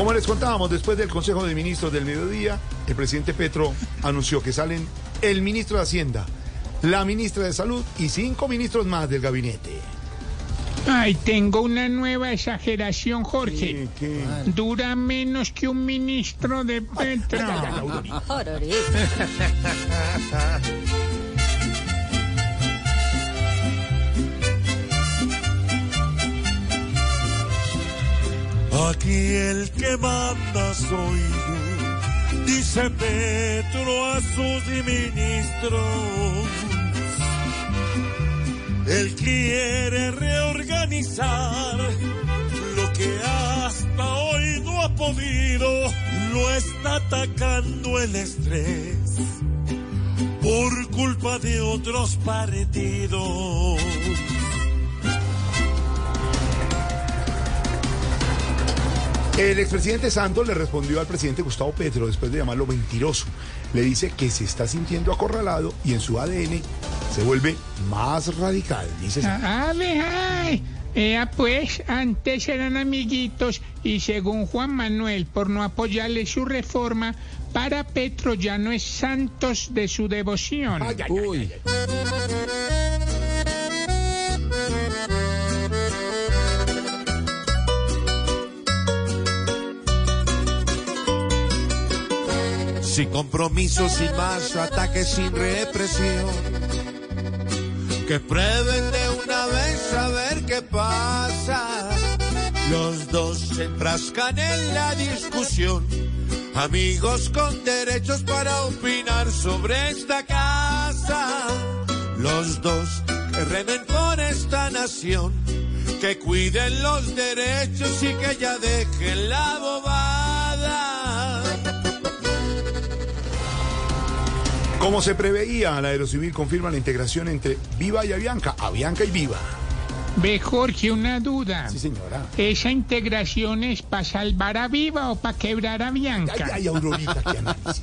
Como les contábamos, después del Consejo de Ministros del Mediodía, el presidente Petro anunció que salen el ministro de Hacienda, la ministra de Salud y cinco ministros más del gabinete. Ay, tengo una nueva exageración, Jorge. ¿Qué? Dura menos que un ministro de Petro. Aquí el que manda soy yo, dice Petro a sus ministros. Él quiere reorganizar lo que hasta hoy no ha podido, lo está atacando el estrés por culpa de otros partidos. El expresidente Santos le respondió al presidente Gustavo Petro después de llamarlo mentiroso. Le dice que se está sintiendo acorralado y en su ADN se vuelve más radical. Dice Santos. ¡Ave, ay! Ea, pues, antes eran amiguitos y según Juan Manuel, por no apoyarle su reforma, para Petro ya no es santos de su devoción. Ay, ay, ay, Sin compromiso, sin más ataques, sin represión. Que prueben de una vez a ver qué pasa. Los dos se enfrascan en la discusión. Amigos con derechos para opinar sobre esta casa. Los dos que remen por esta nación. Que cuiden los derechos y que ya dejen la bobada. Como se preveía, la Aerocivil confirma la integración entre Viva y Avianca, Avianca y Viva. Ve, Jorge, una duda. Sí, señora. ¿Esa integración es para salvar a Viva o para quebrar a Ay, Bianca? ay, Aurorita, qué análisis.